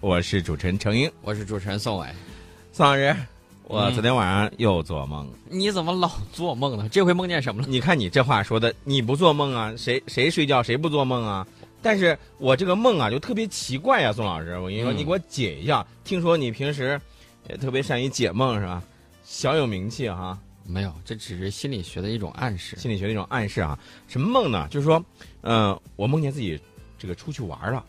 我是主持人程英，我是主持人宋伟。宋老师，我昨天晚上又做梦。你怎么老做梦呢？这回梦见什么了？你看你这话说的，你不做梦啊？谁谁睡觉谁不做梦啊？但是我这个梦啊，就特别奇怪呀，宋老师，我跟你说，你给我解一下。听说你平时也特别善于解梦是吧？小有名气哈。没有，这只是心理学的一种暗示。心理学的一种暗示啊？什么梦呢？就是说，嗯，我梦见自己这个出去玩了。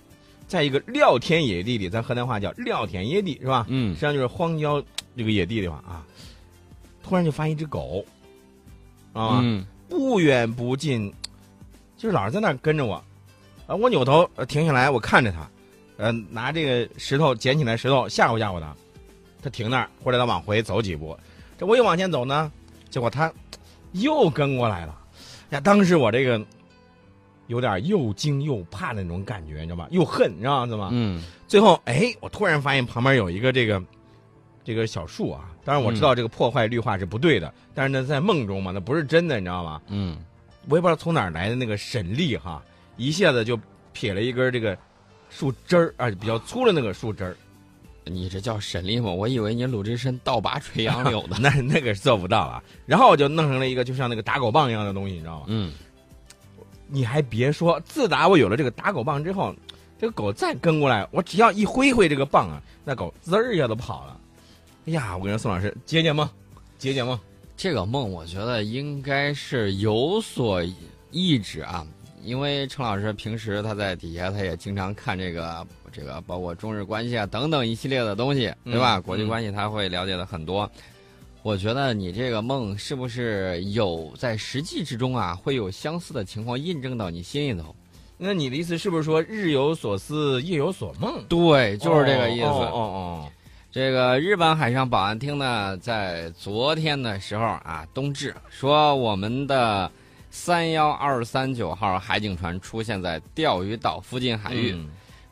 在一个撂天野地里，咱河南话叫撂天野地，是吧？嗯，实际上就是荒郊这个野地的话啊，突然就发现一只狗，啊，不远不近，就是老是在那跟着我，啊，我扭头停下来，我看着它，呃，拿这个石头捡起来石头吓唬吓唬它，它停那儿，或者它往回走几步，这我又往前走呢，结果它又跟过来了，呀，当时我这个。有点又惊又怕的那种感觉，你知道吗？又恨，你知道吗？嗯。最后，哎，我突然发现旁边有一个这个这个小树啊。当然我知道这个破坏绿化是不对的，但是呢，在梦中嘛，那不是真的，你知道吗？嗯。我也不知道从哪儿来的那个神力哈，一下子就撇了一根这个树枝儿啊，比较粗的那个树枝儿。你这叫神力吗？我以为你鲁智深倒拔垂杨柳的。那那个是做不到啊。然后我就弄成了一个就像那个打狗棒一样的东西，你知道吗？嗯。你还别说，自打我有了这个打狗棒之后，这个狗再跟过来，我只要一挥挥这个棒啊，那狗滋儿一下都跑了。哎呀，我跟宋老师解解梦，解解梦。这个梦我觉得应该是有所意志啊，因为程老师平时他在底下他也经常看这个这个，包括中日关系啊等等一系列的东西，对吧？国际关系他会了解的很多。我觉得你这个梦是不是有在实际之中啊，会有相似的情况印证到你心里头？那你的意思是不是说日有所思，夜有所梦？对，就是这个意思。哦哦，这个日本海上保安厅呢，在昨天的时候啊，冬至说我们的三幺二三九号海警船出现在钓鱼岛附近海域。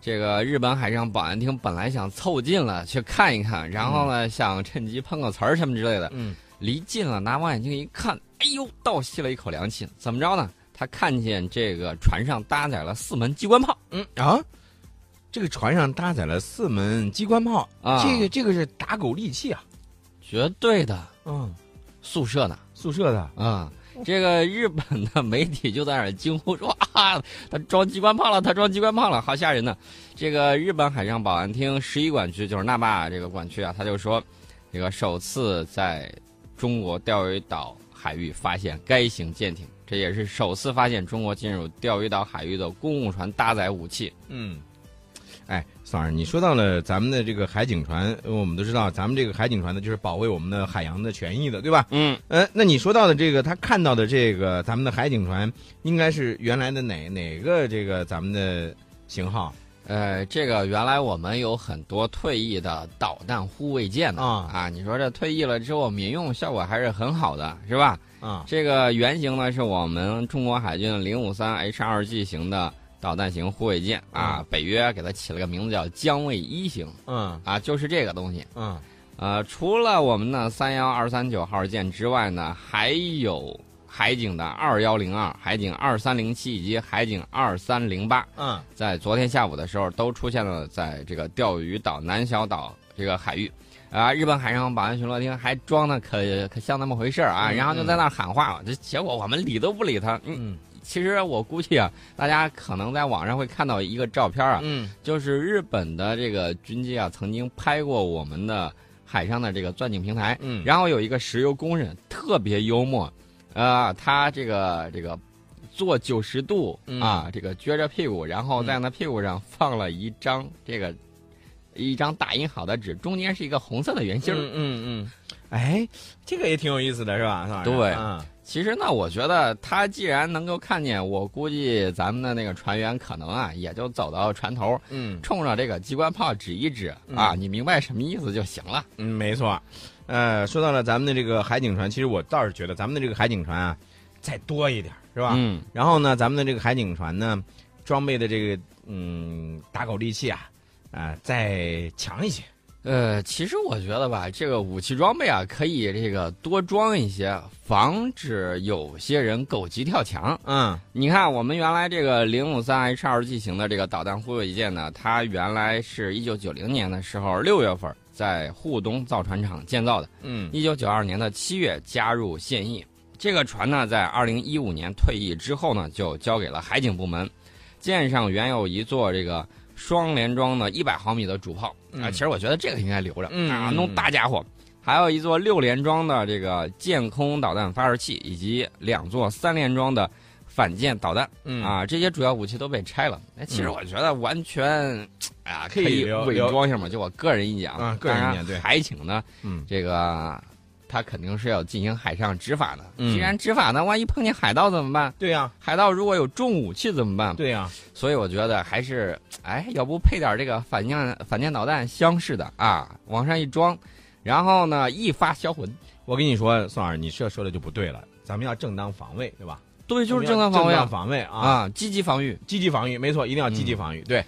这个日本海上保安厅本来想凑近了去看一看，然后呢，想趁机碰个瓷儿什么之类的。嗯，离近了，拿望远镜一看，哎呦，倒吸了一口凉气。怎么着呢？他看见这个船上搭载了四门机关炮。嗯啊，这个船上搭载了四门机关炮啊，这个这个是打狗利器啊，绝对的。嗯，宿舍的，宿舍的啊。这个日本的媒体就在那儿惊呼说：“啊，他装机关炮了！他装机关炮了，好吓人呢！”这个日本海上保安厅十一管区，就是那霸这个管区啊，他就说，这个首次在中国钓鱼岛海域发现该型舰艇，这也是首次发现中国进入钓鱼岛海域的公务船搭载武器。嗯。哎，宋老师，你说到了咱们的这个海警船，我们都知道，咱们这个海警船呢，就是保卫我们的海洋的权益的，对吧？嗯。呃，那你说到的这个，他看到的这个咱们的海警船，应该是原来的哪哪个这个咱们的型号？呃，这个原来我们有很多退役的导弹护卫舰啊啊，你说这退役了之后，民用效果还是很好的，是吧？啊，这个原型呢是我们中国海军零五三 H 二 G 型的。导弹型护卫舰啊，北约给它起了个名字叫江卫一型。嗯，啊，就是这个东西。嗯，呃，除了我们的三幺二三九号舰之外呢，还有海警的二幺零二、海警二三零七以及海警二三零八。嗯，在昨天下午的时候都出现了在这个钓鱼岛南小岛这个海域。啊，日本海上保安巡逻厅还装的可可像那么回事啊，然后就在那喊话，这结果我们理都不理他。嗯。其实我估计啊，大家可能在网上会看到一个照片啊，嗯，就是日本的这个军机啊，曾经拍过我们的海上的这个钻井平台，嗯，然后有一个石油工人特别幽默，啊，他这个这个坐九十度啊，这个撅着屁股，然后在那屁股上放了一张这个一张打印好的纸，中间是一个红色的圆心嗯嗯嗯，哎，这个也挺有意思的，是吧？是吧？对，嗯。其实呢，我觉得他既然能够看见，我估计咱们的那个船员可能啊，也就走到船头，嗯，冲着这个机关炮指一指啊，你明白什么意思就行了。嗯，没错。呃，说到了咱们的这个海警船，其实我倒是觉得咱们的这个海警船啊，再多一点，是吧？嗯。然后呢，咱们的这个海警船呢，装备的这个嗯打狗利器啊，啊，再强一些，呃，其实我觉得吧，这个武器装备啊，可以这个多装一些，防止有些人狗急跳墙。嗯，你看，我们原来这个零五三 H 二 G 型的这个导弹护卫舰呢，它原来是一九九零年的时候六月份在沪东造船厂建造的。嗯，一九九二年的七月加入现役。这个船呢，在二零一五年退役之后呢，就交给了海警部门。舰上原有一座这个。双联装的一百毫米的主炮啊，其实我觉得这个应该留着啊，弄大家伙。还有一座六连装的这个舰空导弹发射器，以及两座三连装的反舰导弹啊，这些主要武器都被拆了。哎，其实我觉得完全，哎呀，可以伪装一下嘛。就我个人意见啊，个人意见对。还请呢，嗯，这个。他肯定是要进行海上执法的。既然执法呢，万一碰见海盗怎么办？对呀，海盗如果有重武器怎么办？对呀，所以我觉得还是，哎，要不配点这个反舰反舰导弹箱式的啊，往上一装，然后呢一发销魂。我跟你说，宋老师，你这说的就不对了。咱们要正当防卫，对吧？对，就是正当防卫。正当防卫啊，积极防御，积极防御，没错，一定要积极防御。对，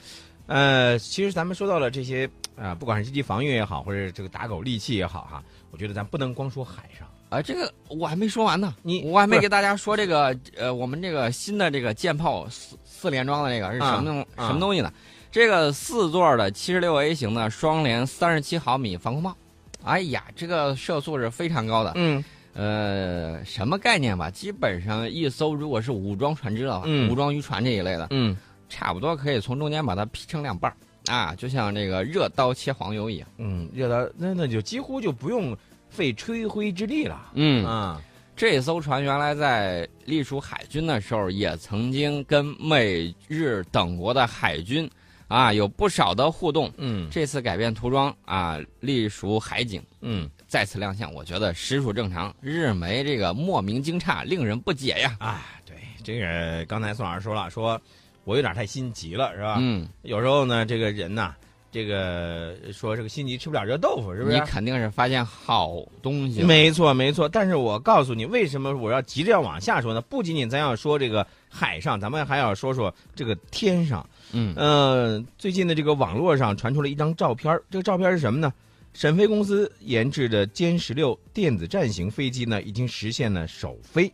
呃，其实咱们说到了这些啊，不管是积极防御也好，或者这个打狗利器也好，哈。我觉得咱不能光说海上啊，这个我还没说完呢。你我还没给大家说这个呃，我们这个新的这个舰炮四四连装的这个是什么东什么东西呢？这个四座的七十六 A 型的双联三十七毫米防空炮，哎呀，这个射速是非常高的。嗯，呃，什么概念吧？基本上一艘如果是武装船只的话，武装渔船这一类的，嗯，差不多可以从中间把它劈成两半儿。啊，就像这个热刀切黄油一样，嗯，热刀那那就几乎就不用费吹灰之力了，嗯啊，这艘船原来在隶属海军的时候，也曾经跟美日等国的海军啊有不少的互动，嗯，这次改变涂装啊，隶属海警，嗯，再次亮相，我觉得实属正常，日媒这个莫名惊诧，令人不解呀，啊，对，这个刚才宋老师说了说。我有点太心急了，是吧？嗯，有时候呢，这个人呐，这个说这个心急吃不了热豆腐，是不是？你肯定是发现好东西。没错，没错。但是我告诉你，为什么我要急着要往下说呢？不仅仅咱要说这个海上，咱们还要说说这个天上。嗯，呃，最近的这个网络上传出了一张照片，这个照片是什么呢？沈飞公司研制的歼十六电子战型飞机呢，已经实现了首飞。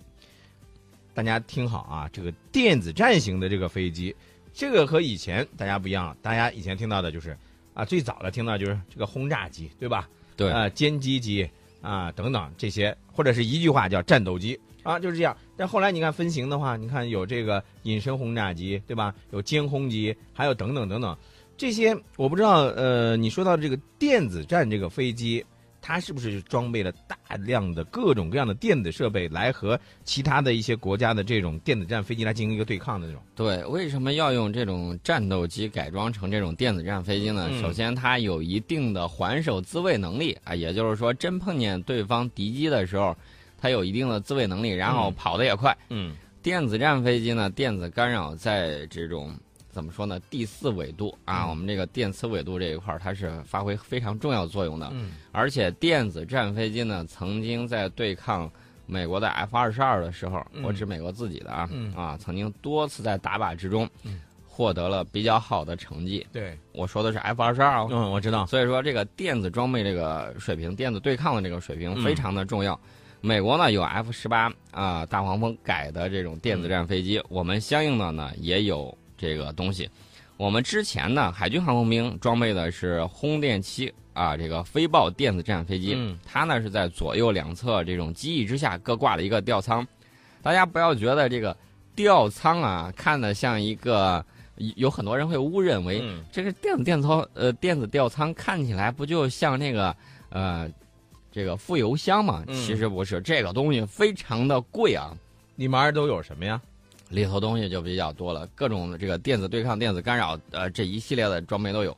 大家听好啊，这个电子战型的这个飞机，这个和以前大家不一样了。大家以前听到的就是啊，最早的听到就是这个轰炸机，对吧？对啊，歼击机啊等等这些，或者是一句话叫战斗机啊，就是这样。但后来你看分型的话，你看有这个隐身轰炸机，对吧？有歼轰机，还有等等等等这些，我不知道。呃，你说到这个电子战这个飞机。它是不是装备了大量的各种各样的电子设备，来和其他的一些国家的这种电子战飞机来进行一个对抗的那种？对，为什么要用这种战斗机改装成这种电子战飞机呢？首先，它有一定的还手自卫能力啊，也就是说，真碰见对方敌机的时候，它有一定的自卫能力，然后跑得也快。嗯，电子战飞机呢，电子干扰在这种。怎么说呢？第四纬度啊，我们这个电磁纬度这一块儿，它是发挥非常重要作用的。嗯，而且电子战飞机呢，曾经在对抗美国的 F 二十二的时候，我指美国自己的啊，啊，曾经多次在打靶之中获得了比较好的成绩。对，我说的是 F 二十二哦。嗯，我知道。所以说，这个电子装备这个水平，电子对抗的这个水平非常的重要。美国呢有 F 十八啊大黄蜂改的这种电子战飞机，我们相应的呢也有。这个东西，我们之前呢，海军航空兵装备的是轰电七啊，这个飞豹电子战飞机，它呢是在左右两侧这种机翼之下各挂了一个吊舱。大家不要觉得这个吊舱啊，看的像一个，有很多人会误认为这个电子电操呃电子吊舱看起来不就像那个呃这个副油箱嘛？其实不是，这个东西非常的贵啊。里面都有什么呀？里头东西就比较多了，各种这个电子对抗、电子干扰，呃，这一系列的装备都有。